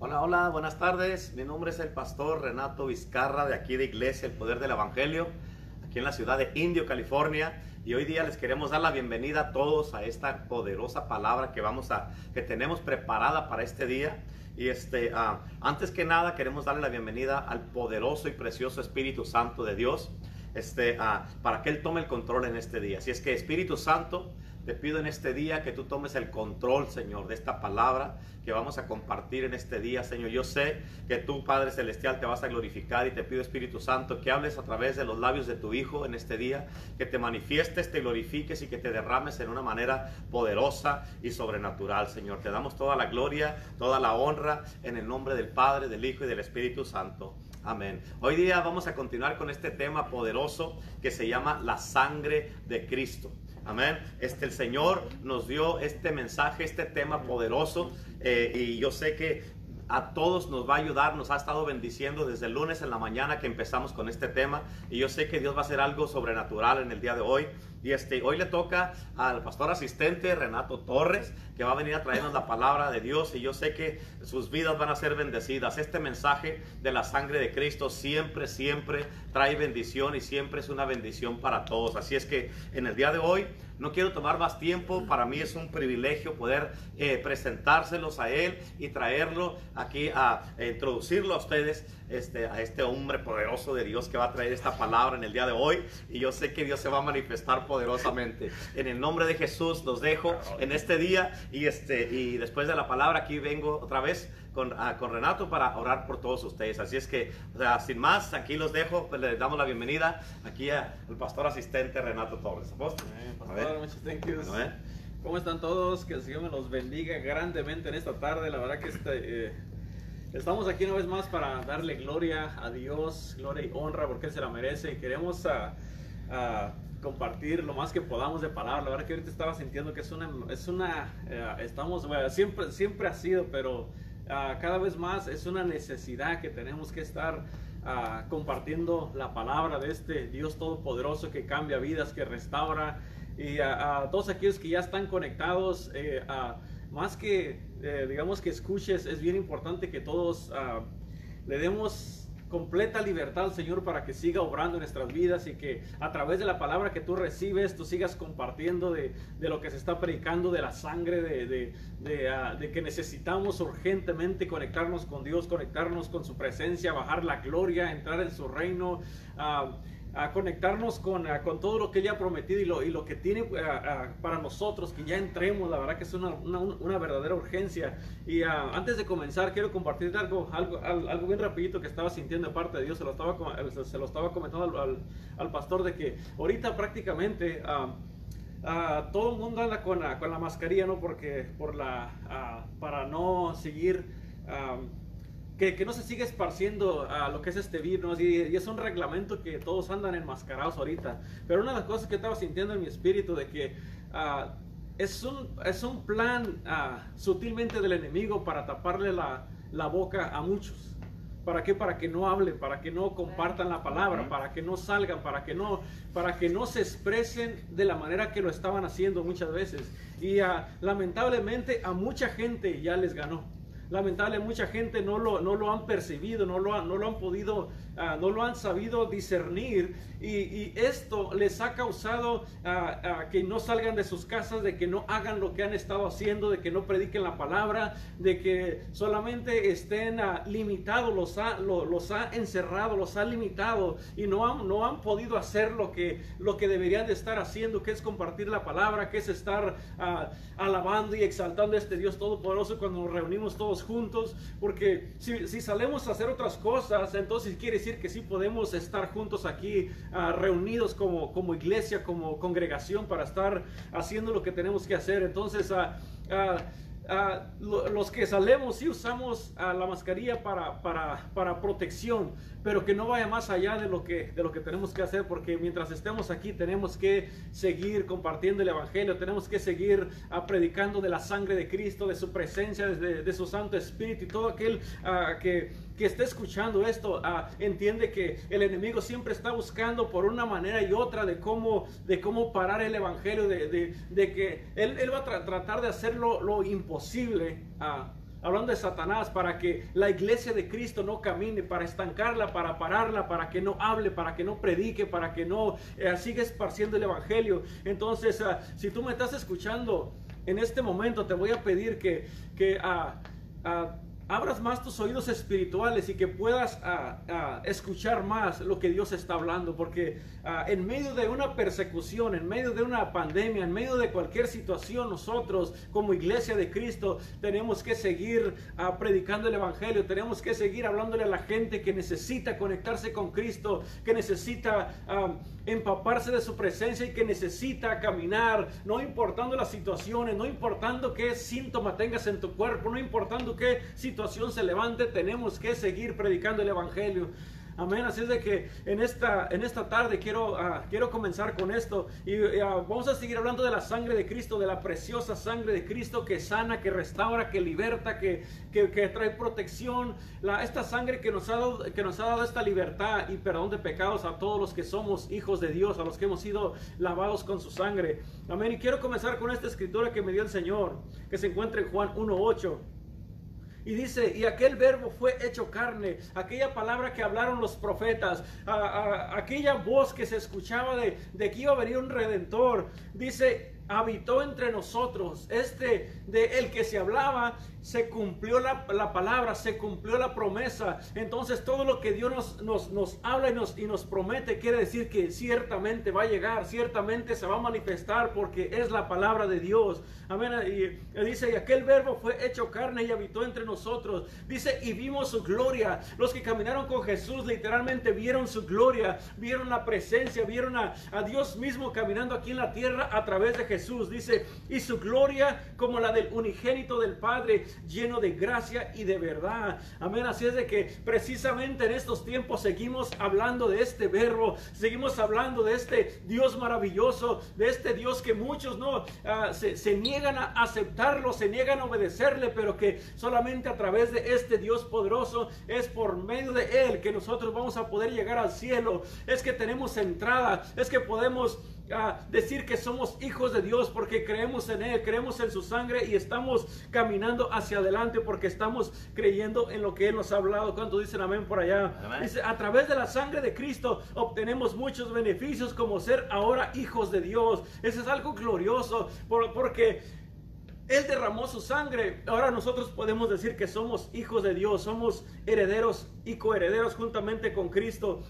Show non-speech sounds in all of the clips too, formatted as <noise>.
Hola, hola, buenas tardes. Mi nombre es el pastor Renato Vizcarra de aquí de Iglesia El Poder del Evangelio, aquí en la ciudad de Indio, California. Y hoy día les queremos dar la bienvenida a todos a esta poderosa palabra que vamos a, que tenemos preparada para este día. Y este, ah, antes que nada queremos darle la bienvenida al poderoso y precioso Espíritu Santo de Dios, este, ah, para que Él tome el control en este día. Si es que Espíritu Santo, te pido en este día que tú tomes el control, Señor, de esta palabra que vamos a compartir en este día, Señor. Yo sé que tú, Padre Celestial, te vas a glorificar y te pido, Espíritu Santo, que hables a través de los labios de tu Hijo en este día, que te manifiestes, te glorifiques y que te derrames en una manera poderosa y sobrenatural, Señor. Te damos toda la gloria, toda la honra en el nombre del Padre, del Hijo y del Espíritu Santo. Amén. Hoy día vamos a continuar con este tema poderoso que se llama la sangre de Cristo. Amén. Este, el Señor nos dio este mensaje, este tema poderoso. eh, y yo sé que a todos nos va a ayudar, nos ha estado bendiciendo desde el lunes en la mañana que empezamos con este tema. Y yo sé que Dios va a hacer algo sobrenatural en el día de hoy. Y este, hoy le toca al pastor asistente Renato Torres, que va a venir a traernos la palabra de Dios. Y yo sé que sus vidas van a ser bendecidas. Este mensaje de la sangre de Cristo siempre, siempre trae bendición y siempre es una bendición para todos. Así es que en el día de hoy no quiero tomar más tiempo. Para mí es un privilegio poder eh, presentárselos a él y traerlo aquí a, a introducirlo a ustedes, este, a este hombre poderoso de Dios que va a traer esta palabra en el día de hoy. Y yo sé que Dios se va a manifestar poderosamente. En el nombre de Jesús los dejo en este día y, este, y después de la palabra aquí vengo otra vez con, ah, con Renato para orar por todos ustedes. Así es que, o sea, sin más, aquí los dejo, pues les damos la bienvenida aquí al pastor asistente Renato Torres. A ver. muchas thank yous. Bueno. ¿Cómo están todos? Que el Señor me los bendiga grandemente en esta tarde. La verdad que este, eh, estamos aquí una vez más para darle gloria a Dios, gloria y honra porque Él se la merece y queremos ah, ah, compartir lo más que podamos de palabra. La verdad que ahorita estaba sintiendo que es una, es una, eh, estamos, bueno, siempre, siempre ha sido, pero ah, cada vez más es una necesidad que tenemos que estar ah, compartiendo la palabra de este Dios Todopoderoso que cambia vidas, que restaura. Y a, todos aquellos que ya están conectados, eh, más que eh, digamos que escuches, es bien importante que todos ah, le demos completa libertad Señor para que siga obrando en nuestras vidas y que a través de la palabra que tú recibes, tú sigas compartiendo de, de lo que se está predicando, de la sangre, de, de- de, ah, que necesitamos urgentemente conectarnos con Dios, conectarnos con su presencia, bajar la gloria, entrar en su reino. ah, a conectarnos con, a- con todo lo que Él ha prometido y lo, y lo que tiene ah, para nosotros, que ya entremos, la verdad que es una, una- una verdadera urgencia. Y antes de comenzar, quiero compartir algo, algo, al- algo bien rapidito que estaba sintiendo de parte de Dios, se lo estaba, com- se, lo estaba comentando al, al- al pastor de que ahorita prácticamente... ah, todo el mundo anda con la, con la mascarilla, ¿no? Porque por la, para no seguir que, que no se siga esparciendo a lo que es este virus y, y es un reglamento que todos andan enmascarados ahorita. Pero una de las cosas que estaba sintiendo en mi espíritu de que ah, es, un, es un plan ah, sutilmente del enemigo para taparle la, la boca a muchos. ¿Para qué? Para que no hablen, para que no compartan la palabra, para que no salgan, para que no, para que no se expresen de la manera que lo estaban haciendo muchas veces. Y ah, lamentablemente a mucha gente ya les ganó. Lamentable, mucha gente no lo, no lo han percibido, no lo, no lo han podido, ah, no lo han sabido discernir. Y, esto les ha causado ah, ah, que no salgan de sus casas, de que no hagan lo que han estado haciendo, de que no prediquen la palabra, de que solamente estén limitados, los ha, lo- los ha encerrado, los ha limitado y no han, no han podido hacer lo que, lo que deberían de estar haciendo, que es compartir la palabra, que es estar alabando y exaltando a este Dios Todopoderoso cuando nos reunimos todos juntos, porque si, si salemos a hacer otras cosas, entonces quiere decir que sí podemos estar juntos aquí, ah, reunidos como, como iglesia, como congregación, para estar haciendo lo que tenemos que hacer. Entonces, ah, ah, ah, lo- los que salemos sí usamos ah, la mascarilla para, para, para protección, pero que no vaya más allá de lo, que, de lo que tenemos que hacer, porque mientras estemos aquí tenemos que seguir compartiendo el Evangelio, tenemos que seguir ah, predicando de la sangre de Cristo, de su presencia, de, de su Santo Espíritu y todo aquel que, que esté escuchando esto entiende que el enemigo siempre está buscando por una manera y otra de cómo, de cómo parar el Evangelio, de, de- de que él, él va a tra- tratar de hacer lo, lo imposible ah, hablando de Satanás, para que la iglesia de Cristo no camine, para estancarla, para pararla, para que no hable, para que no predique, para que no eh, siga esparciendo el Evangelio. Entonces, ah, si tú me estás escuchando en este momento, te voy a pedir que, que ah, abras más tus oídos espirituales y que puedas ah, ah, escuchar más lo que Dios está hablando, porque ah, en medio de una persecución, en medio de una pandemia, en medio de cualquier situación, nosotros como iglesia de Cristo tenemos que seguir predicando el Evangelio, tenemos que seguir hablándole a la gente que necesita conectarse con Cristo, que necesita empaparse de su presencia y que necesita caminar, no importando las situaciones, no importando qué síntoma tengas en tu cuerpo, no importando qué situación se levante, tenemos que seguir predicando el Evangelio. Amén. Así es de que en esta, en esta tarde quiero, ah, quiero comenzar con esto. Y ah, vamos a seguir hablando de la sangre de Cristo, de la preciosa sangre de Cristo que sana, que restaura, que liberta, que, que, trae protección. Esta sangre que nos, ha dado, que nos ha dado esta libertad y perdón de pecados a todos los que somos hijos de Dios, a los que hemos sido lavados con su sangre. Amén. Y quiero comenzar con esta escritura que me dio el Señor, que se encuentra en Juan 1.8. Y dice, y aquel verbo fue hecho carne, aquella palabra que hablaron los profetas, aquella voz que se escuchaba de, de que iba a venir un redentor. Dice, habitó entre nosotros. Este de el que se hablaba, se cumplió la, palabra, se cumplió la promesa. Entonces todo lo que Dios nos, nos, nos habla y nos, y nos promete quiere decir que ciertamente va a llegar, ciertamente se va a manifestar porque es la palabra de Dios. Amén. Y, dice, y aquel verbo fue hecho carne y habitó entre nosotros. Dice, y vimos su gloria. Los que caminaron con Jesús literalmente vieron su gloria, vieron la presencia, vieron a, a Dios mismo caminando aquí en la tierra a través de Jesús. Jesús. Dice, y su gloria como la del unigénito del Padre, lleno de gracia y de verdad. Amén. Así es de que precisamente en estos tiempos seguimos hablando de este verbo, seguimos hablando de este Dios maravilloso, de este Dios que muchos no ah, se, se niegan a aceptarlo, se niegan a obedecerle, pero que solamente a través de este Dios poderoso es por medio de Él que nosotros vamos a poder llegar al cielo. Es que tenemos entrada, es que podemos decir que somos hijos de Dios porque creemos en Él, creemos en su sangre y estamos caminando hacia adelante porque estamos creyendo en lo que Él nos ha hablado. ¿Cuánto dicen amén por allá? Dice, a través de la sangre de Cristo obtenemos muchos beneficios como ser ahora hijos de Dios. Eso es algo glorioso porque él derramó su sangre. Ahora nosotros podemos decir que somos hijos de Dios, somos herederos y coherederos juntamente con Cristo.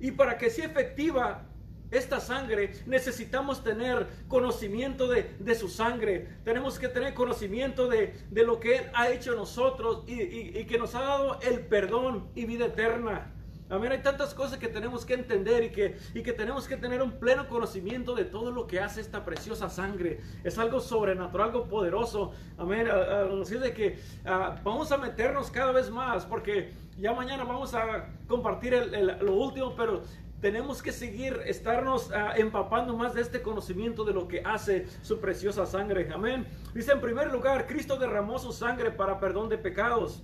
Y para que sea efectiva esta sangre, necesitamos tener conocimiento de, su sangre. Tenemos que tener conocimiento de, lo que Él ha hecho nosotros y, que nos ha dado el perdón y vida eterna. Amén, hay tantas cosas que tenemos que entender y que, y que tenemos que tener un pleno conocimiento de todo lo que hace esta preciosa sangre. Es algo sobrenatural, algo poderoso. Amén, así de que vamos a meternos cada vez más porque ya mañana vamos a compartir lo último, pero tenemos que seguir, estarnos ah, empapando más de este conocimiento de lo que hace su preciosa sangre. Amén. Dice en primer lugar, Cristo derramó su sangre para perdón de pecados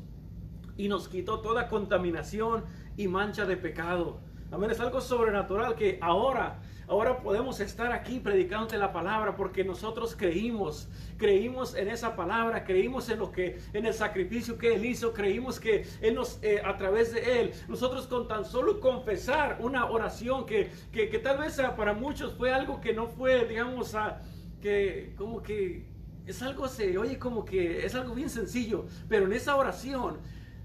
y nos quitó toda contaminación y mancha de pecado. Amén. Es algo sobrenatural que ahora Ahora podemos estar aquí predicándote la palabra porque nosotros creímos, creímos en esa palabra, creímos en lo que, en el sacrificio que Él hizo, creímos que Él nos, eh, a través de Él, nosotros con tan solo confesar una oración que, que, tal vez para muchos fue algo que no fue, digamos, a, que como que es algo, se oye como que es algo bien sencillo, pero en esa oración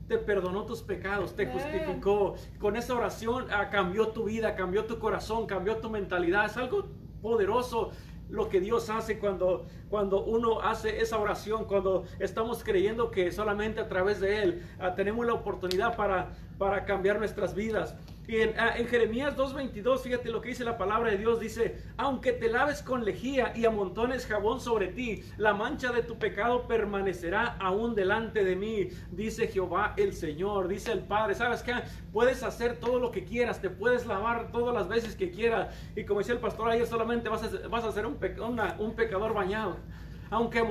te perdonó tus pecados, te justificó. Con esa oración ah, cambió tu vida, cambió tu corazón, cambió tu mentalidad. Es algo poderoso lo que Dios hace cuando, cuando uno hace esa oración, cuando estamos creyendo que solamente a través de Él ah, tenemos la oportunidad para, para cambiar nuestras vidas. Y en, ah, Jeremías 2.22, fíjate lo que dice la palabra de Dios, dice, aunque te laves con lejía y amontones jabón sobre ti, la mancha de tu pecado permanecerá aún delante de mí, dice Jehová el Señor, dice el Padre. ¿Sabes qué? Puedes hacer todo lo que quieras, te puedes lavar todas las veces que quieras. Y como decía el pastor ayer, solamente vas a, vas a ser un, un pecador bañado. Aunque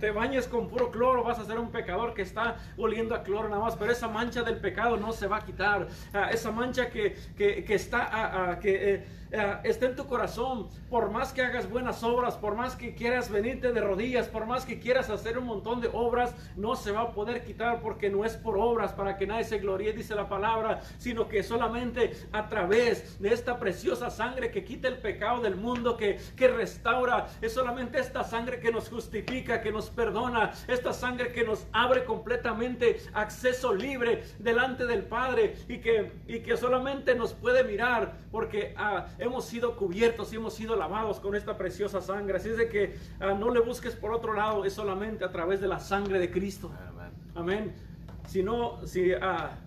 te, bañes con puro cloro, vas a ser un pecador que está oliendo a cloro nada más. Pero esa mancha del pecado no se va a quitar. Ah, esa mancha que, está, que, eh, está en tu corazón, por más que hagas buenas obras, por más que quieras venirte de rodillas, por más que quieras hacer un montón de obras, no se va a poder quitar porque no es por obras para que nadie se gloríe, dice la palabra, sino que solamente a través de esta preciosa sangre que quita el pecado del mundo, que, que restaura, es solamente esta sangre que nos justifica, que nos perdona, esta sangre que nos abre completamente acceso libre delante del Padre y que, y que solamente nos puede mirar porque ah, hemos sido cubiertos y hemos sido lavados con esta preciosa sangre. Así es de que ah, no le busques por otro lado, es solamente a través de la sangre de Cristo. Amén. Si no, si, ah,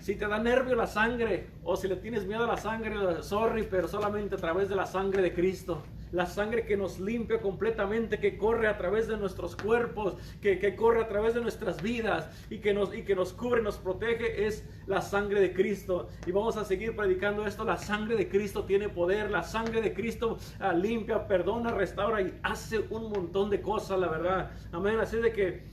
si te da nervio la sangre o si le tienes miedo a la sangre, sorry, pero solamente a través de la sangre de Cristo la sangre que nos limpia completamente, que corre a través de nuestros cuerpos, que, corre a través de nuestras vidas y que, nos, y que nos cubre, nos protege, es la sangre de Cristo. Y vamos a seguir predicando esto, la sangre de Cristo tiene poder, la sangre de Cristo ah, limpia, perdona, restaura y hace un montón de cosas, la verdad. Amén, así de que,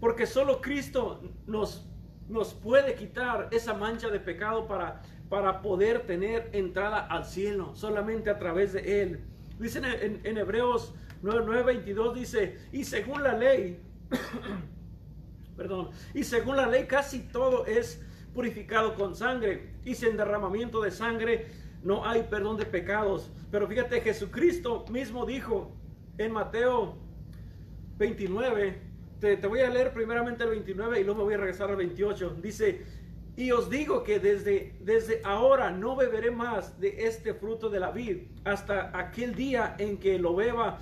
porque solo Cristo nos, nos puede quitar esa mancha de pecado para, para poder tener entrada al cielo, solamente a través de Él. Dice en, Hebreos 9:22, dice, y según la ley, <coughs> perdón, y según la ley casi todo es purificado con sangre, y sin derramamiento de sangre no hay perdón de pecados. Pero fíjate, Jesucristo mismo dijo en Mateo 29, te, te voy a leer primeramente el 29 y luego me voy a regresar al 28. Dice, y os digo que desde, desde ahora no beberé más de este fruto de la vid hasta aquel día en que lo beba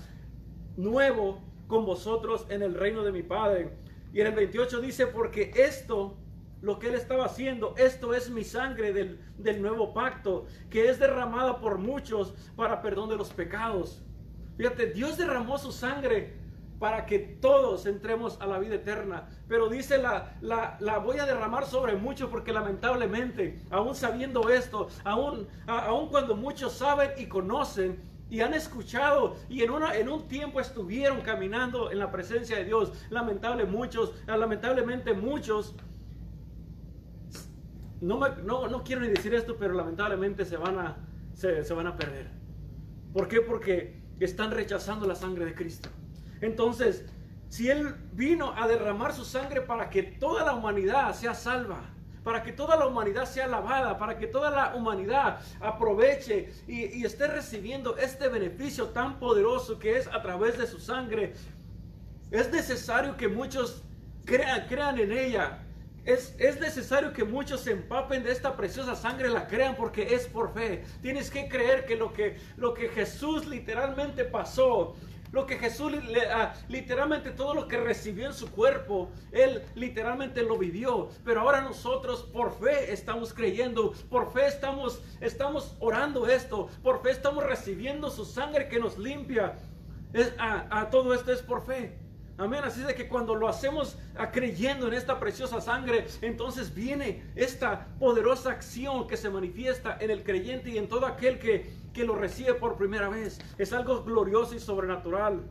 nuevo con vosotros en el reino de mi Padre. Y en el 28 dice, porque esto, lo que él estaba haciendo, esto es mi sangre del, del nuevo pacto, que es derramada por muchos para perdón de los pecados. Fíjate, Dios derramó su sangre para que todos entremos a la vida eterna. Pero dice la, la, voy a derramar sobre muchos porque lamentablemente, aún sabiendo esto, aún, aún cuando muchos saben y conocen, y han escuchado y en, una, en un tiempo estuvieron caminando en la presencia de Dios. Lamentable muchos, lamentablemente muchos, no, no, no, quiero ni decir esto, pero lamentablemente se van, a, se, se van a perder. ¿Por qué? Porque están rechazando la sangre de Cristo. Entonces, si Él vino a derramar su sangre para que toda la humanidad sea salva, para que toda la humanidad sea lavada, para que toda la humanidad aproveche y, esté recibiendo este beneficio tan poderoso que es a través de su sangre, es necesario que muchos crean, en ella. Es, es, necesario que muchos se empapen de esta preciosa sangre, la crean porque es por fe. Tienes que creer que, lo que Jesús literalmente pasó lo que Jesús, ah, literalmente todo lo que recibió en su cuerpo, Él literalmente lo vivió. Pero ahora nosotros por fe estamos creyendo, por fe estamos, estamos orando esto, por fe estamos recibiendo su sangre que nos limpia. A, todo esto es por fe. Amén. Así de que cuando lo hacemos creyendo en esta preciosa sangre, entonces viene esta poderosa acción que se manifiesta en el creyente y en todo aquel que, que lo recibe por primera vez. Es algo glorioso y sobrenatural.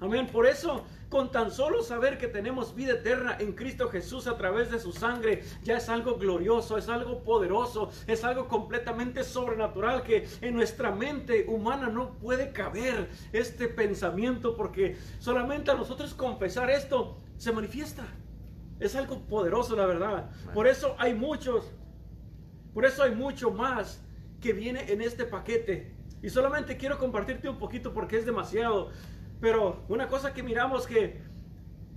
Amén. Por eso con tan solo saber que tenemos vida eterna en Cristo Jesús a través de su sangre, ya es algo glorioso, es algo poderoso, es algo completamente sobrenatural que en nuestra mente humana no puede caber este pensamiento porque solamente a nosotros confesar esto se manifiesta. Es algo poderoso, la verdad. Por eso hay muchos, por eso hay mucho más que viene en este paquete. Y solamente quiero compartirte un poquito porque es demasiado. Pero una cosa que miramos que,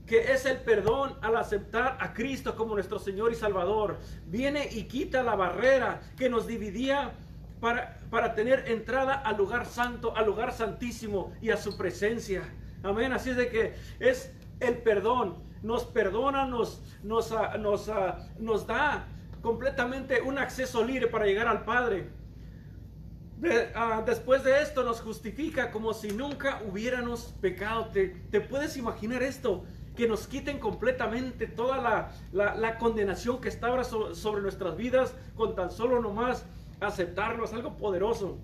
que es el perdón al aceptar a Cristo como nuestro Señor y Salvador. Viene y quita la barrera que nos dividía para, para tener entrada al lugar santo, al lugar santísimo y a su presencia. Amén. Así es de que es el perdón. Nos perdona, nos, nos, ah, nos, ah, nos da completamente un acceso libre para llegar al Padre. Ah, después de esto nos justifica como si nunca hubiéramos pecado. ¿Te, puedes imaginar esto? Que nos quiten completamente toda la, condenación que está ahora sobre nuestras vidas con tan solo nomás aceptarlo. Es algo poderoso.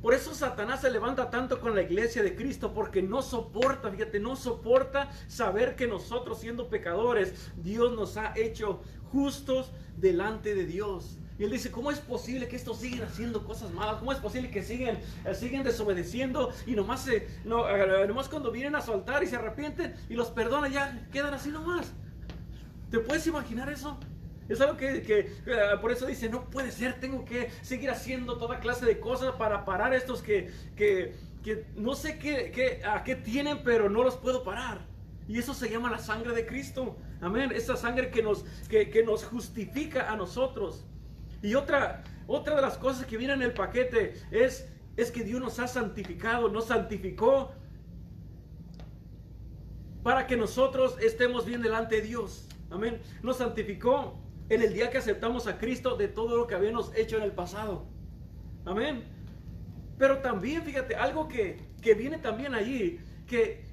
Por eso Satanás se levanta tanto con la iglesia de Cristo, porque no soporta, fíjate, no soporta saber que nosotros siendo pecadores, Dios nos ha hecho justos delante de Dios. Y él dice, ¿cómo es posible que estos siguen haciendo cosas malas? ¿Cómo es posible que siguen, eh, siguen desobedeciendo y nomás, se, no, eh, nomás cuando vienen a su altar y se arrepienten y los perdona ya quedan así nomás? ¿Te puedes imaginar eso? Es algo que, que eh, por eso dice, no puede ser, tengo que seguir haciendo toda clase de cosas para parar estos que, que, que no sé qué, qué, a qué tienen, pero no los puedo parar. Y eso se llama la sangre de Cristo. Amén. Esa sangre que nos, que, que nos justifica a nosotros. Y otra, otra de las cosas que viene en el paquete es, es que Dios nos ha santificado, nos santificó para que nosotros estemos bien delante de Dios. Amén. Nos santificó en el día que aceptamos a Cristo de todo lo que habíamos hecho en el pasado. Amén. Pero también, fíjate, algo que, que viene también allí, que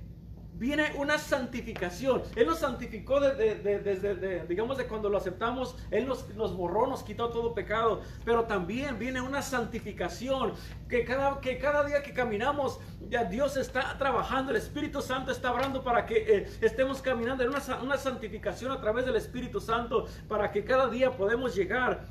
viene una santificación. Él nos santificó desde, digamos, de cuando lo aceptamos. Él nos, nos, borró, nos quitó todo pecado. Pero también viene una santificación. Que cada, que cada día que caminamos, ya Dios está trabajando. El Espíritu Santo está hablando para que eh, estemos caminando en una, una santificación a través del Espíritu Santo. Para que cada día podamos llegar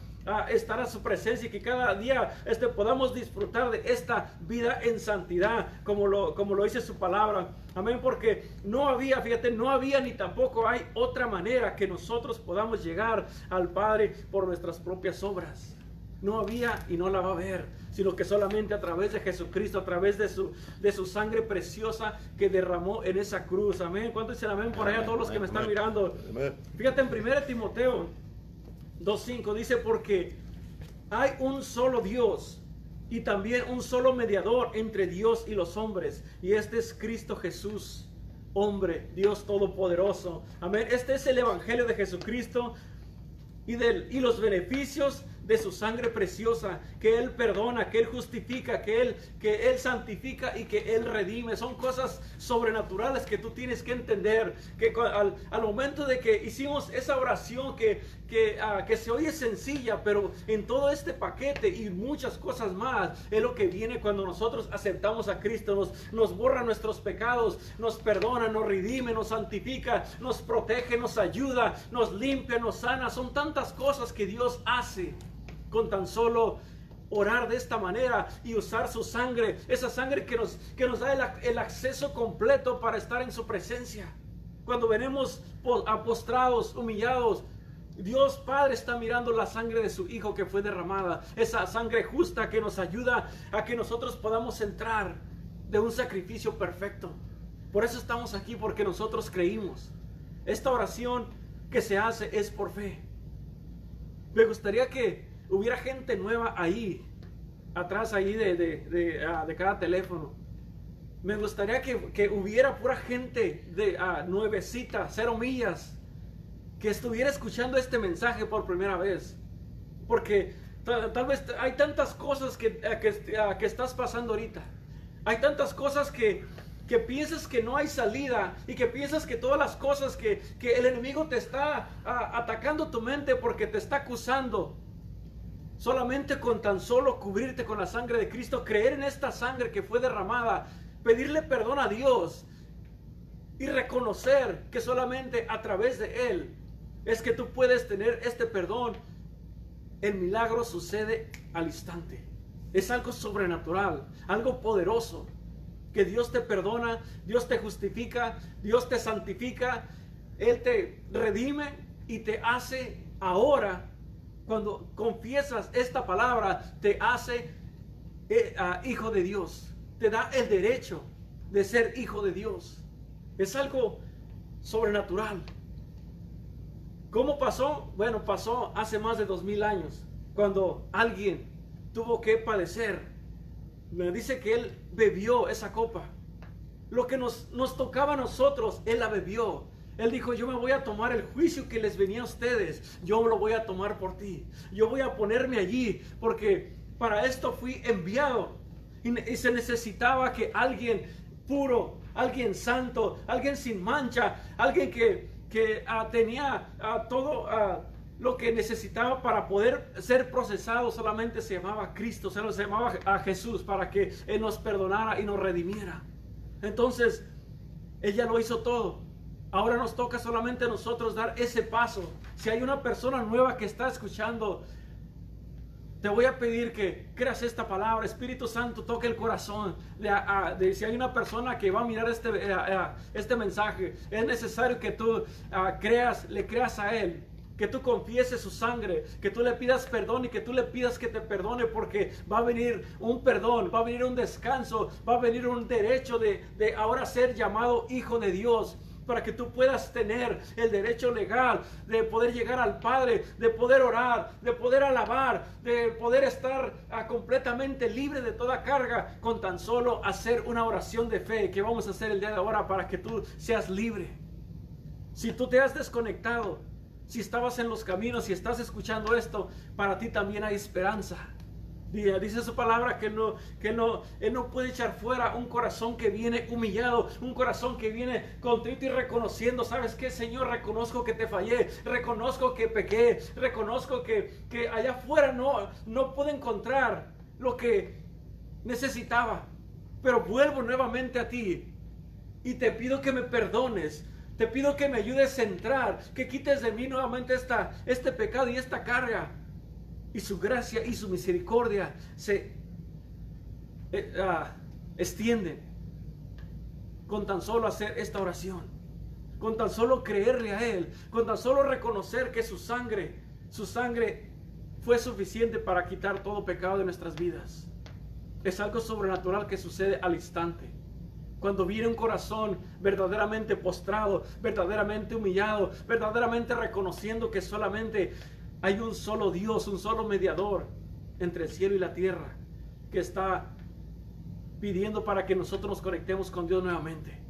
estar a su presencia y que cada día este, podamos disfrutar de esta vida en santidad, como lo, como lo dice su palabra. Amén, porque no había, fíjate, no había ni tampoco hay otra manera que nosotros podamos llegar al Padre por nuestras propias obras. No había y no la va a haber, sino que solamente a través de Jesucristo, a través de su, de su sangre preciosa que derramó en esa cruz. Amén. ¿Cuánto dicen amén por allá todos los que me están mirando? Fíjate en 1 Timoteo 2.5 dice, porque hay un solo Dios y también un solo mediador entre Dios y los hombres, y este es Cristo Jesús, hombre, Dios Todopoderoso. Amén. Este es el Evangelio de Jesucristo y, del, y los beneficios de su sangre preciosa, que Él perdona, que Él justifica, que Él, que Él santifica y que Él redime. Son cosas sobrenaturales que tú tienes que entender, que al, al momento de que hicimos esa oración que, que, uh, que, se oye sencilla, pero en todo este paquete y muchas cosas más, es lo que viene cuando nosotros aceptamos a Cristo, nos, nos borra nuestros pecados, nos perdona, nos redime, nos santifica, nos protege, nos ayuda, nos limpia, nos sana. Son tantas cosas que Dios hace con tan solo orar de esta manera y usar su sangre, esa sangre que nos, que nos da el, el acceso completo para estar en su presencia. Cuando venimos apostrados, humillados, Dios Padre está mirando la sangre de su Hijo que fue derramada, esa sangre justa que nos ayuda a que nosotros podamos entrar de un sacrificio perfecto. Por eso estamos aquí, porque nosotros creímos. Esta oración que se hace es por fe. Me gustaría que hubiera gente nueva ahí, atrás ahí de, de, ah, cada teléfono. Me gustaría que, hubiera pura gente de uh, nuevecita, cero millas, que estuviera escuchando este mensaje por primera vez. Porque tal, vez hay tantas cosas que, que, que, estás pasando ahorita. Hay tantas cosas que, que piensas que no hay salida y que piensas que todas las cosas que, que el enemigo te está atacando tu mente porque te está acusando Solamente con tan solo cubrirte con la sangre de Cristo, creer en esta sangre que fue derramada, pedirle perdón a Dios y reconocer que solamente a través de Él es que tú puedes tener este perdón. El milagro sucede al instante. Es algo sobrenatural, algo poderoso. Que Dios te perdona, Dios te justifica, Dios te santifica, Él te redime y te hace ahora cuando confiesas esta palabra, te hace eh, hijo de Dios. Te da el derecho de ser hijo de Dios. Es algo sobrenatural. ¿Cómo pasó? Bueno, pasó hace más de dos mil años, cuando alguien tuvo que padecer. Me dice que él bebió esa copa. Lo que nos, nos tocaba a nosotros, él la bebió. Él dijo, yo me voy a tomar el juicio que les venía a ustedes, yo lo voy a tomar por ti. Yo voy a ponerme allí porque para esto fui enviado. Y, se necesitaba que alguien puro, alguien santo, alguien sin mancha, alguien que, que ah, tenía uh, todo uh, lo que necesitaba para poder ser procesado, solamente se llamaba Cristo, se llamaba a Jesús para que Él nos perdonara y nos redimiera. Entonces, ella lo hizo todo. Ahora nos toca solamente a nosotros dar ese paso. Si hay una persona nueva que está escuchando te voy a pedir que creas esta palabra. Espíritu Santo, toque el corazón. De, si hay una persona que va a mirar este, eh, este mensaje, es necesario que tú ah, creas, le creas a Él. Que tú confieses su sangre, que tú le pidas perdón y que tú le pidas que te perdone porque va a venir un perdón, va a venir un descanso, va a venir un derecho de, de ahora ser llamado hijo de Dios para que tú puedas tener el derecho legal de poder llegar al Padre, de poder orar, de poder alabar, de poder estar ah, completamente libre de toda carga con tan solo hacer una oración de fe que vamos a hacer el día de ahora para que tú seas libre. Si tú te has desconectado, si estabas en los caminos y estás escuchando esto, para ti también hay esperanza. Dice su palabra que no, que no, Él no puede echar fuera un corazón que viene humillado, un corazón que viene contrito y reconociendo, ¿sabes qué, Señor? Reconozco que te fallé, reconozco que pequé, reconozco que, que allá afuera no, no puedo encontrar lo que necesitaba, pero vuelvo nuevamente a ti y te pido que me perdones. Te pido que me ayudes a entrar, que quites de mí nuevamente esta, este pecado y esta carga y su gracia y su misericordia se eh, ah, extienden con tan solo hacer esta oración, con tan solo creerle a Él, con tan solo reconocer que su sangre, su sangre fue suficiente para quitar todo pecado de nuestras vidas. Es algo sobrenatural que sucede al instante. Cuando viene un corazón verdaderamente postrado, verdaderamente humillado, verdaderamente reconociendo que solamente hay un solo Dios, un solo mediador entre el cielo y la tierra que está pidiendo para que nosotros nos conectemos con Dios nuevamente.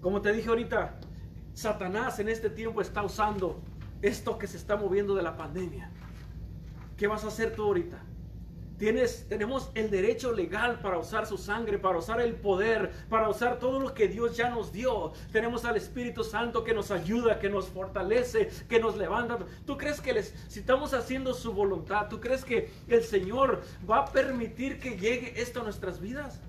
Como te dije ahorita, Satanás en este tiempo está usando esto que se está moviendo de la pandemia. ¿Qué vas a hacer tú ahorita? Tienes, tenemos el derecho legal para usar su sangre, para usar el poder, para usar todo lo que Dios ya nos dio. Tenemos al Espíritu Santo que nos ayuda, que nos fortalece, que nos levanta. ¿Tú crees que les, si estamos haciendo su voluntad, tú crees que el Señor va a permitir que llegue esto a nuestras vidas?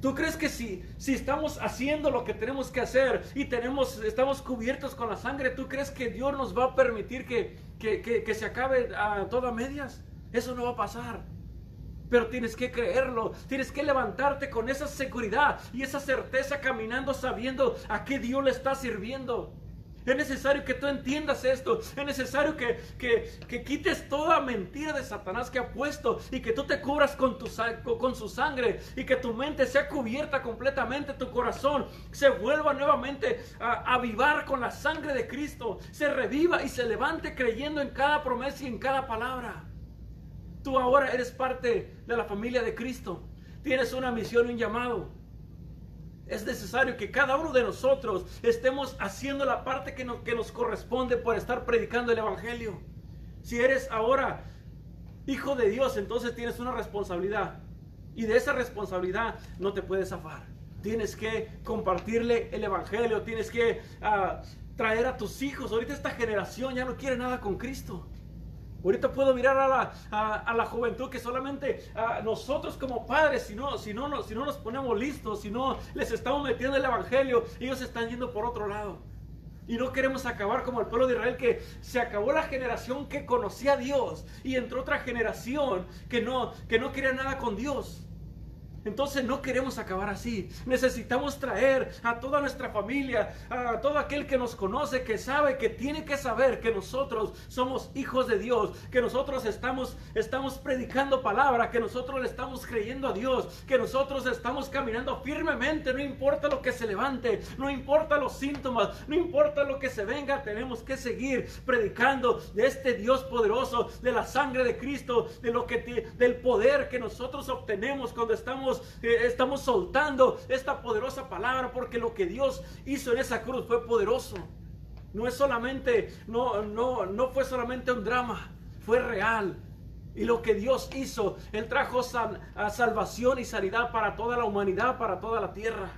¿Tú crees que si, si estamos haciendo lo que tenemos que hacer y tenemos, estamos cubiertos con la sangre, ¿tú crees que Dios nos va a permitir que, que, se acabe a todas medias? Eso no va a pasar. Pero tienes que creerlo, tienes que levantarte con esa seguridad y esa certeza caminando sabiendo a qué Dios le está sirviendo. Es necesario que tú entiendas esto. Es necesario que, que, quites toda mentira de Satanás que ha puesto y que tú te cubras con, tu, con su sangre y que tu mente sea cubierta completamente, tu corazón se vuelva nuevamente a avivar con la sangre de Cristo, se reviva y se levante creyendo en cada promesa y en cada palabra. Tú ahora eres parte de la familia de Cristo. Tienes una misión y un llamado. Es necesario que cada uno de nosotros estemos haciendo la parte que nos, corresponde por estar predicando el Evangelio. Si eres ahora hijo de Dios, entonces tienes una responsabilidad. Y de esa responsabilidad no te puedes zafar. Tienes que compartirle el Evangelio, tienes que ah, traer a tus hijos. Ahorita esta generación ya no quiere nada con Cristo. Ahorita puedo mirar a la, a, la juventud que solamente a nosotros como padres, si no, si, no, si no nos ponemos listos, si no les estamos metiendo el Evangelio, ellos están yendo por otro lado. Y no queremos acabar como el pueblo de Israel, que se acabó la generación que conocía a Dios y entró otra generación que no, que no quería nada con Dios. Entonces no queremos acabar así. Necesitamos traer a toda nuestra familia, a todo aquel que nos conoce, que sabe, que tiene que saber que nosotros somos hijos de Dios, que nosotros estamos, estamos predicando palabra, que nosotros le estamos creyendo a Dios, que nosotros estamos caminando firmemente, no importa lo que se levante, no importa los síntomas, no importa lo que se venga, tenemos que seguir predicando de este Dios poderoso, de la sangre de Cristo, de lo que del poder que nosotros obtenemos cuando estamos eh, estamos, soltando esta poderosa palabra porque lo que Dios hizo en esa cruz fue poderoso. No es solamente, no, no, no fue solamente un drama, fue real. Y lo que Dios hizo, Él trajo salvación y sanidad para toda la humanidad, para toda la tierra.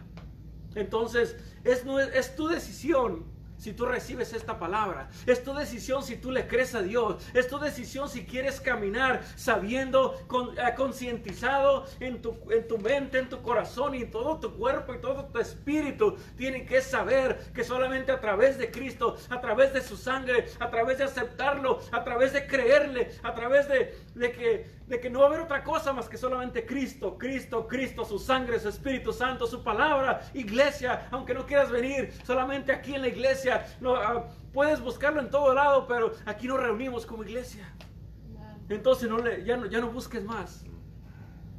Entonces, es, es tu decisión si tú recibes esta palabra. Es tu decisión si tú le crees a Dios. Es tu decisión si quieres caminar sabiendo, con, eh, concientizado en tu, en tu mente, en tu corazón y en todo tu cuerpo y todo tu espíritu. Tienen que saber que solamente a través de Cristo, a través de su sangre, a través de aceptarlo, a través de creerle, a través de, de que, de que no va a haber otra cosa más que solamente Cristo, Cristo, Cristo, su sangre, su Espíritu Santo, su palabra, iglesia, aunque no quieras venir, solamente aquí en la iglesia no, ah, puedes buscarlo en todo lado, pero aquí nos reunimos como iglesia. Entonces no le, no, ya no busques más.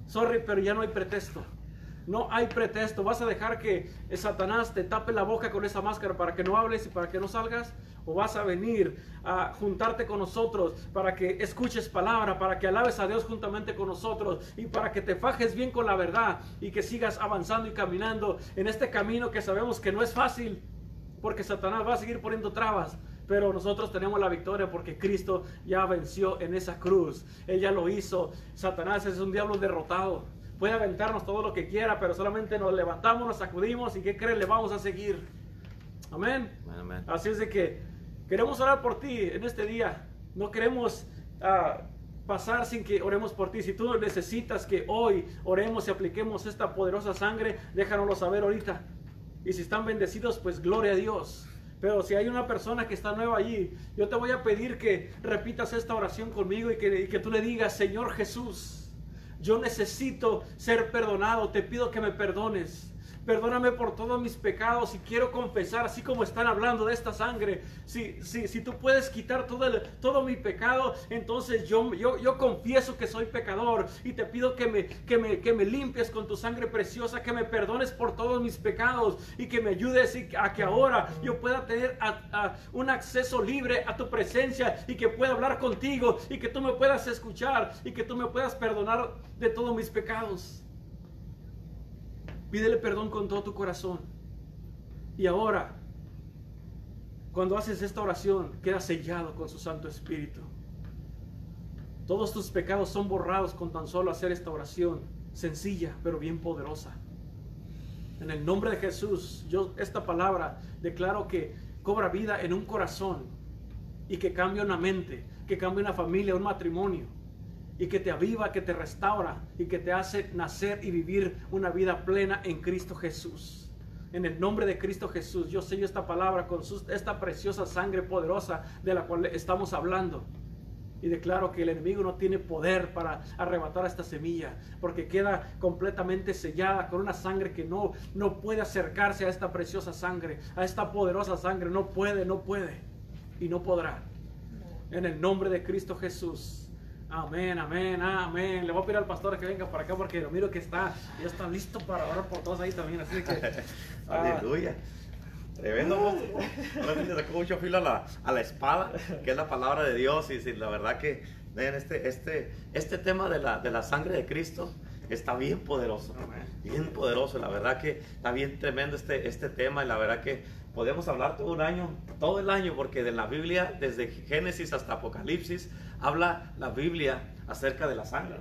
Sorry, pero ya no hay pretexto. No hay pretexto. ¿Vas a dejar que Satanás te tape la boca con esa máscara para que no hables y para que no salgas? ¿O vas a venir a juntarte con nosotros para que escuches palabra, para que alabes a Dios juntamente con nosotros y para que te fajes bien con la verdad y que sigas avanzando y caminando en este camino que sabemos que no es fácil? porque Satanás va a seguir poniendo trabas. Pero nosotros tenemos la victoria porque Cristo ya venció en esa cruz. Él ya lo hizo. Satanás es un diablo derrotado. Puede aventarnos todo lo que quiera, pero solamente nos levantamos, nos sacudimos y ¿qué crees? Le vamos a seguir. Amén. Así es de que queremos orar por ti en este día. No queremos ah, pasar sin que oremos por ti. Si tú necesitas que hoy oremos y apliquemos esta poderosa sangre, déjanoslo saber ahorita. Y si están bendecidos, pues gloria a Dios. Pero si hay una persona que está nueva allí, yo te voy a pedir que repitas esta oración conmigo y que, y que tú le digas, Señor Jesús, yo necesito ser perdonado, te pido que me perdones. Perdóname por todos mis pecados y quiero confesar, así como están hablando de esta sangre. Si, si, si tú puedes quitar todo, el, todo mi pecado, entonces yo, yo, yo confieso que soy pecador y te pido que me, que, me, que me limpies con tu sangre preciosa, que me perdones por todos mis pecados y que me ayudes a que ahora yo pueda tener un acceso libre a tu presencia y que pueda hablar contigo y que tú me puedas escuchar y que tú me puedas perdonar de todos mis pecados. Pídele perdón con todo tu corazón. Y ahora, cuando haces esta oración, queda sellado con su Santo Espíritu. Todos tus pecados son borrados con tan solo hacer esta oración, sencilla pero bien poderosa. En el nombre de Jesús, yo esta palabra declaro que cobra vida en un corazón y que cambia una mente, que cambia una familia, un matrimonio y que te aviva, que te restaura y que te hace nacer y vivir una vida plena en Cristo Jesús. En el nombre de Cristo Jesús, yo sello esta palabra con esta preciosa sangre poderosa de la cual estamos hablando. Y declaro que el enemigo no tiene poder para arrebatar esta semilla, porque queda completamente sellada con una sangre que no, no puede acercarse a esta preciosa sangre, a esta poderosa sangre. No puede, no puede y no podrá. En el nombre de Cristo Jesús. Amén, amén, amén. Le voy a pedir al pastor que venga para acá porque lo miro que está, ya está listo para orar por todos ahí también. Así que. <laughs> Ah. Aleluya. Tremendo, Ahora sacó mucho filo a la, a la, espada, que es la palabra de Dios. Y, la verdad que, este, este, este tema de la, de la sangre de Cristo está bien poderoso. Bien poderoso. La verdad que está bien tremendo este, este tema. Y la verdad que podemos hablar todo un año, todo el año, porque de la Biblia, desde Génesis hasta Apocalipsis, habla la Biblia acerca de la sangre,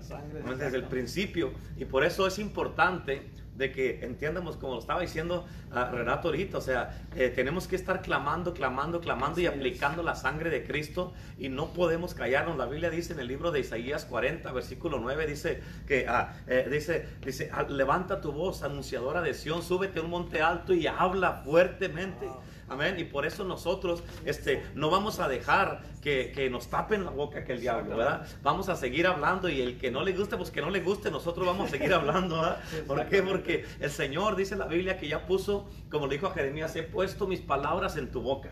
desde el principio. Y por eso es importante de que entiendamos, como lo estaba diciendo uh, Renato ahorita, o sea, eh, tenemos que estar clamando, clamando, clamando y aplicando la sangre de Cristo y no podemos callarnos. La Biblia dice en el libro de Isaías 40, versículo 9, dice que, uh, eh, dice, dice, levanta tu voz, anunciadora de Sión, súbete a un monte alto y habla fuertemente. Amén. Y por eso nosotros este, no vamos a dejar que, que, nos tapen la boca que el diablo, ¿verdad? Vamos a seguir hablando y el que no le guste, pues que no le guste, nosotros vamos a seguir hablando, ¿verdad? <laughs> ¿Por qué? Porque el Señor dice en la Biblia que ya puso, como le dijo a Jeremías, he puesto mis palabras en tu boca.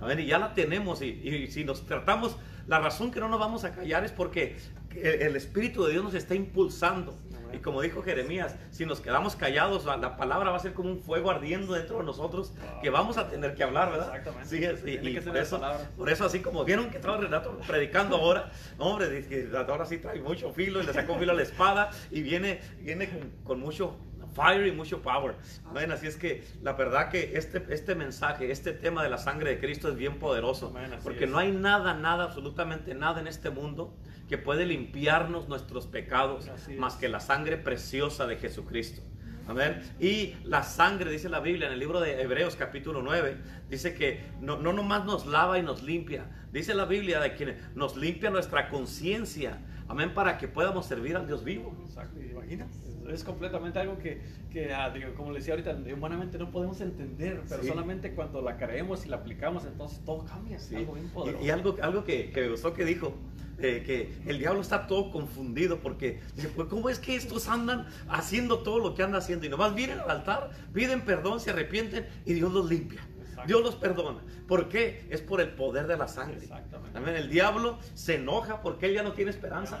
Amén. Y ya la tenemos y, y si nos tratamos, la razón que no nos vamos a callar es porque el Espíritu de Dios nos está impulsando. Y como dijo Jeremías, si nos quedamos callados, la palabra va a ser como un fuego ardiendo dentro de nosotros que vamos a tener que hablar, ¿verdad? Exactamente. Sí, y, por, eso, por eso, así como vieron que estaba Renato predicando <laughs> ahora, hombre, ahora sí trae mucho filo y le sacó filo a la espada y viene, viene con, mucho fire y mucho power. Bueno, así es que la verdad que este, este mensaje, este tema de la sangre de Cristo es bien poderoso. porque no hay nada, nada, absolutamente nada en este mundo que puede limpiarnos nuestros pecados más que la sangre preciosa de Jesucristo. Amén. Y la sangre, dice la Biblia en el libro de Hebreos capítulo 9, dice que no, no nomás nos lava y nos limpia. Dice la Biblia de que nos limpia nuestra conciencia. Amén, para que podamos servir al Dios vivo. Exacto, imagina. Es completamente algo que, que ah, digo, como le decía ahorita, humanamente no podemos entender, pero solamente cuando la creemos y la aplicamos, entonces todo cambia. Sí. Algo bien poderoso. Y, algo, algo que, que me gustó que dijo, eh, que el diablo está todo confundido porque dice, pues ¿cómo es que estos andan haciendo todo lo que andan haciendo? Y nomás vienen al altar, piden perdón, se arrepienten y Dios los limpia. Dios los perdona. ¿Por qué? Es por el poder de la sangre. Exactamente. El diablo se enoja porque él ya no tiene esperanza.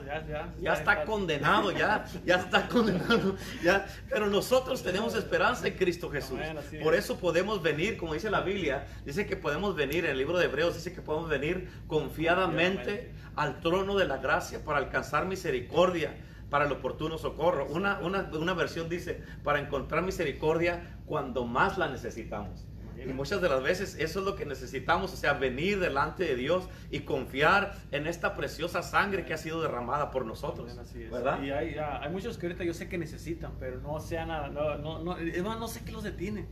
Ya, está condenado, ya, ya está <laughs> condenado. Ya. Pero nosotros tenemos esperanza en Cristo Jesús. por eso podemos venir, como dice la Biblia, dice que podemos venir, en el libro de Hebreos dice que podemos venir confiadamente al trono de la gracia para alcanzar misericordia para el oportuno socorro. Una, una, una versión dice, para encontrar misericordia cuando más la necesitamos. Y muchas de las veces eso es lo que necesitamos, o sea, venir delante de Dios y confiar en esta preciosa sangre que ha sido derramada por nosotros. ¿Verdad? Y hay, hay, muchos que ahorita yo sé que necesitan, pero no sea nada, no, no, no, no sé qué los detiene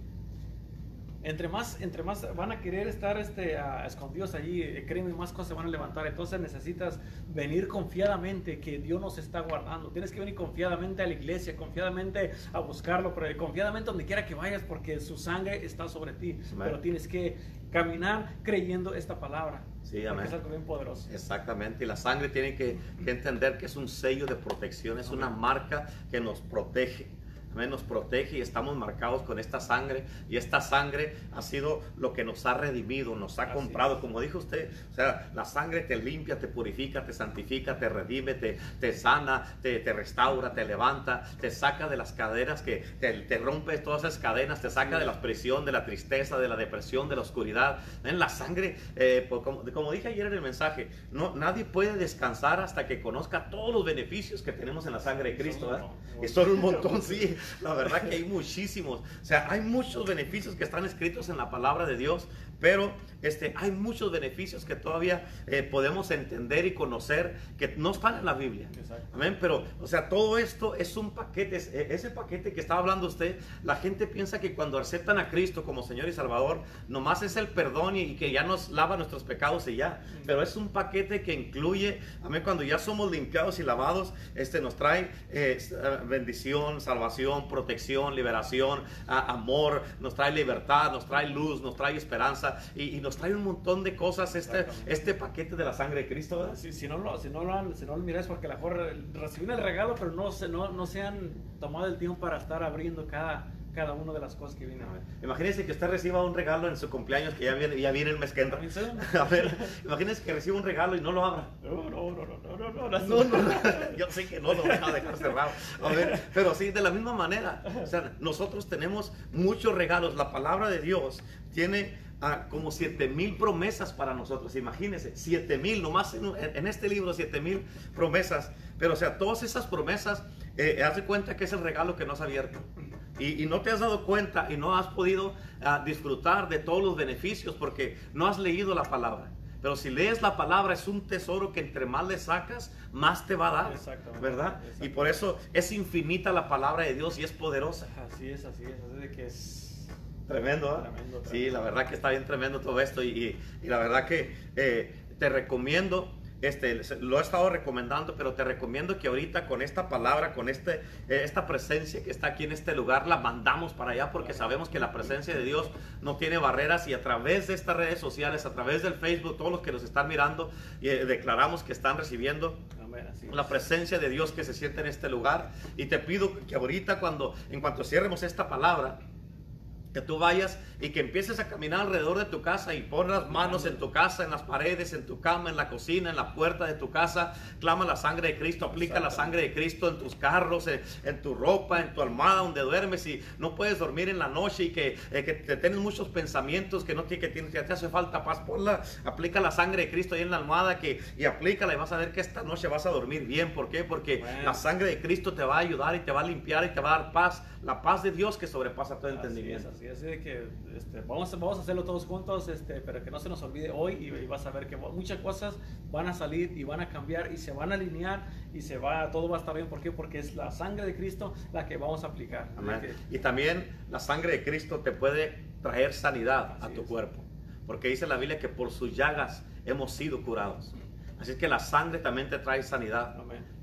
entre más, entre más van a querer estar este, escondidos allí, eh, créeme, más cosas se van a levantar. Entonces necesitas venir confiadamente que Dios nos está guardando. Tienes que venir confiadamente a la iglesia, confiadamente a buscarlo, pero confiadamente donde quiera que vayas porque su sangre está sobre ti. Pero tienes que caminar creyendo esta palabra. Sí, amén. Es algo bien poderoso. Exactamente. Y la sangre tiene que entender que es un sello de protección, es una marca que nos protege nos protege y estamos marcados con esta sangre. Y esta sangre ha sido lo que nos ha redimido, nos ha comprado. Como dijo usted, o sea, la sangre te limpia, te purifica, te santifica, te redime, te, te sana, te, te, restaura, te levanta, te saca de las cadenas, que te, te, rompe todas esas cadenas, te saca de la presión, de la tristeza, de la depresión, de la oscuridad. En la sangre, eh, pues, como, como, dije ayer en el mensaje, no, nadie puede descansar hasta que conozca todos los beneficios que tenemos en la sangre de Cristo. Y son un <laughs> montón, sí. La verdad que hay muchísimos. O sea, hay muchos beneficios que están escritos en la palabra de Dios, pero este, hay muchos beneficios que todavía eh, podemos entender y conocer que no están en la Biblia. Amén. Pero, o sea, todo esto es un paquete. E, ese paquete que estaba hablando usted, la gente piensa que cuando aceptan a Cristo como Señor y Salvador, nomás es el perdón y, que ya nos lava nuestros pecados y ya. Pero es un paquete que incluye, amén, cuando ya somos limpiados y lavados, este nos trae eh, bendición, salvación, protección, liberación, amor, nos trae libertad, nos trae luz, nos trae esperanza y, nos trae un montón de cosas este, este paquete de la sangre de Cristo. Si, si, no lo, si, no lo, si no lo miras porque la mejor reciben el regalo, pero no se, no, no se han tomado el tiempo para estar abriendo cada, cada una de las cosas que vienen. Imagínense que usted reciba un regalo en su cumpleaños que ya viene, ya viene el mes que entra. <laughs> A ver, imagínense que reciba un regalo y no lo abra. No, no, no, no, no, no, no, no, <laughs> Yo sé que no lo deja dejar cerrado. A ver, pero sí, de la misma manera. O sea, nosotros tenemos muchos regalos. La palabra de Dios tiene ah, como siete mil promesas para nosotros. Imagínense, siete mil, nomás en, en, este libro, siete mil promesas. Pero, o sea, todas esas promesas, eh, haz de cuenta que es el regalo que nos ha abierto y, no te has dado cuenta y no has podido ah, disfrutar de todos los beneficios porque no has leído la palabra. Pero si lees la palabra es un tesoro que entre más le sacas, más te va a dar. ¿Verdad? Y por eso es infinita la palabra de Dios y es poderosa. Así es, así es. Así de que es Tremendo, ¿eh? Sí, la verdad que está bien tremendo todo esto y, la verdad que eh, te recomiendo este, lo he estado recomendando, pero te recomiendo que ahorita con esta palabra, con este, eh, esta presencia que está aquí en este lugar, la mandamos para allá porque sabemos que la presencia de Dios no tiene barreras y a través de estas redes sociales, a través del Facebook, todos los que nos están mirando, y eh, declaramos que están recibiendo la presencia de Dios que se siente en este lugar. Y te pido que ahorita cuando, en cuanto cierremos esta palabra, que tú vayas y que empieces a caminar alrededor de tu casa y pon las manos en tu casa, en las paredes, en tu cama, en la cocina, en la puerta de tu casa. Clama la sangre de Cristo, aplica la sangre de Cristo en tus carros, en, tu ropa, en tu almohada donde duermes y no puedes dormir en la noche y que, eh, te tienes muchos pensamientos que no que, que te hace falta paz. Ponla, aplica la sangre de Cristo ahí en la almohada que, y aplícala y vas a ver que esta noche vas a dormir bien. ¿Por qué? Porque la sangre de Cristo te va a ayudar y te va a limpiar y te va a dar paz. La paz de Dios que sobrepasa todo entendimiento. Así es de que este, vamos, vamos a hacerlo todos juntos, este, pero que no se nos olvide hoy y, vas a ver que muchas cosas van a salir y van a cambiar y se van a alinear y se va, todo va a estar bien. ¿Por qué? Porque es la sangre de Cristo la que vamos a aplicar. y también la sangre de Cristo te puede traer sanidad a tu cuerpo. Porque dice la Biblia que por sus llagas hemos sido curados. Así es que la sangre también te trae sanidad.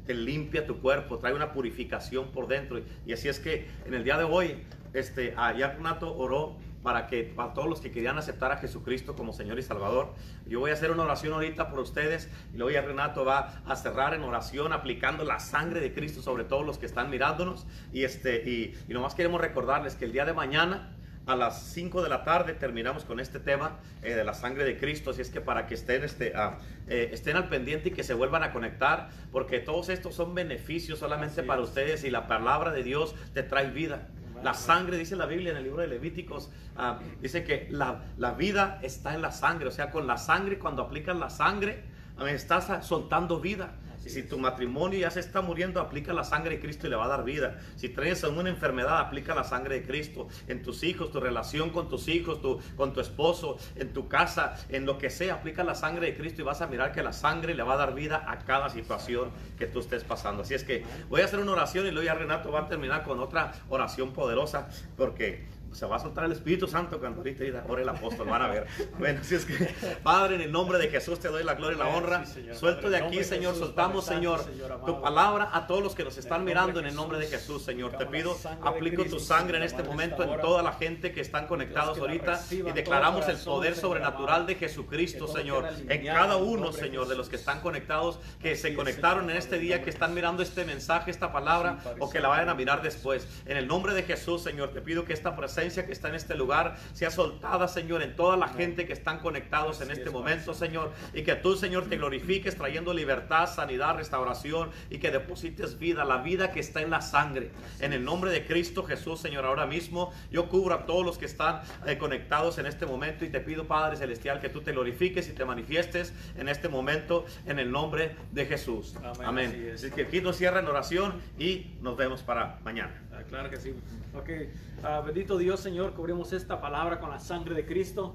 Te limpia tu cuerpo, trae una purificación por dentro. Y así es que en el día de hoy, este, Renato oró para que para todos los que querían aceptar a Jesucristo como Señor y Salvador. Yo voy a hacer una oración ahorita por ustedes y luego ya Renato va a cerrar en oración aplicando la sangre de Cristo sobre todos los que están mirándonos. Y, este, y, y nomás queremos recordarles que el día de mañana a las 5 de la tarde terminamos con este tema eh, de la sangre de Cristo. Así es que para que estén, este, eh, estén al pendiente y que se vuelvan a conectar, porque todos estos son beneficios solamente para ustedes y la palabra de Dios te trae vida. La sangre, dice la Biblia en el libro de Levíticos, ah, dice que la, la, vida está en la sangre. O sea, con la sangre, cuando aplicas la sangre, estás soltando vida. Y si tu matrimonio ya se está muriendo, aplica la sangre de Cristo y le va a dar vida. Si traes alguna enfermedad, aplica la sangre de Cristo. En tus hijos, tu relación con tus hijos, tu, con tu esposo, en tu casa, en lo que sea, aplica la sangre de Cristo y vas a mirar que la sangre le va a dar vida a cada situación que tú estés pasando. Así es que voy a hacer una oración y luego ya Renato va a terminar con otra oración poderosa porque se va a soltar el Espíritu Santo cuando ahorita ore el apóstol, van a ver. Bueno, así es que, Padre, en el nombre de Jesús te doy la gloria y la honra. Suelto de aquí, Señor, soltamos, Señor, tu palabra a todos los que nos están mirando en el nombre de Jesús, Señor. Te pido, aplico tu sangre en este momento en toda la gente que están conectados ahorita y declaramos el poder sobrenatural de Jesucristo, Señor, en cada uno, Señor, de los que están conectados, que se conectaron en este día, que están mirando este mensaje, esta palabra, o que la vayan a mirar después. En el nombre de Jesús, Señor, te pido que esta presencia que está en este lugar sea soltada, Señor, en toda la gente que están conectados en este momento, Señor. Y que tú, Señor, te glorifiques trayendo libertad, sanidad, restauración y que deposites vida, la vida que está en la sangre. En el nombre de Cristo Jesús, Señor, ahora mismo yo cubro a todos los que están eh, conectados en este momento y te pido, Padre Celestial, que tú te glorifiques y te manifiestes en este momento en el nombre de Jesús. Amén. Así, que aquí nos cierra en oración y nos vemos para mañana. Ah, claro que sí. Ok, uh, bendito Dios Señor, cubrimos esta palabra con la sangre de Cristo.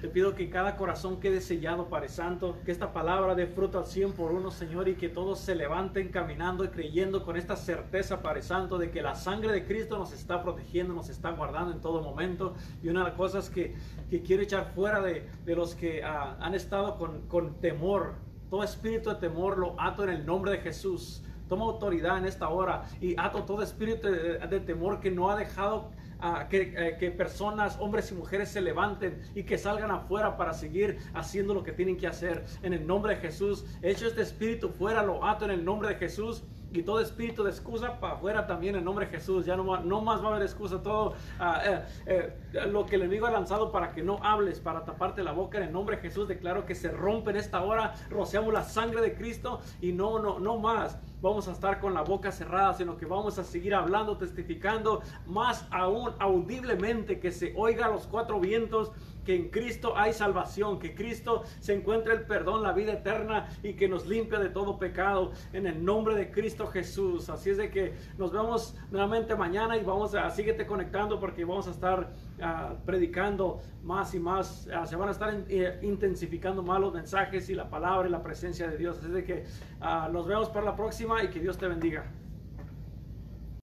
Te pido que cada corazón quede sellado, Padre Santo, que esta palabra dé fruto al 100 por uno, Señor, y que todos se levanten caminando y creyendo con esta certeza, Padre Santo, de que la sangre de Cristo nos está protegiendo, nos está guardando en todo momento. Y una de las cosas que, que quiero echar fuera de, de los que uh, han estado con, con temor, todo espíritu de temor lo ato en el nombre de Jesús. Toma autoridad en esta hora y ato todo espíritu de, temor que no ha dejado a que, eh, que, personas, hombres y mujeres se levanten y que salgan afuera para seguir haciendo lo que tienen que hacer. En el nombre de Jesús, hecho este espíritu fuera, lo ato en el nombre de Jesús y todo espíritu de excusa para afuera también en nombre de Jesús. Ya no, no más va a haber excusa. Todo ah, eh, eh, lo que el enemigo ha lanzado para que no hables, para taparte la boca en nombre de Jesús. Declaro que se rompe en esta hora. Rociamos la sangre de Cristo y no, no, no más vamos a estar con la boca cerrada, sino que vamos a seguir hablando, testificando más aún audiblemente que se oiga los cuatro vientos que en Cristo hay salvación, que Cristo se encuentra el perdón, la vida eterna y que nos limpia de todo pecado en el nombre de Cristo Jesús. Así es de que nos vemos nuevamente mañana y vamos a, síguete conectando porque vamos a estar ah, predicando más y más, ah, se van a estar eh, intensificando más los mensajes y la palabra y la presencia de Dios. Así es de que ah, nos vemos para la próxima y que Dios te bendiga.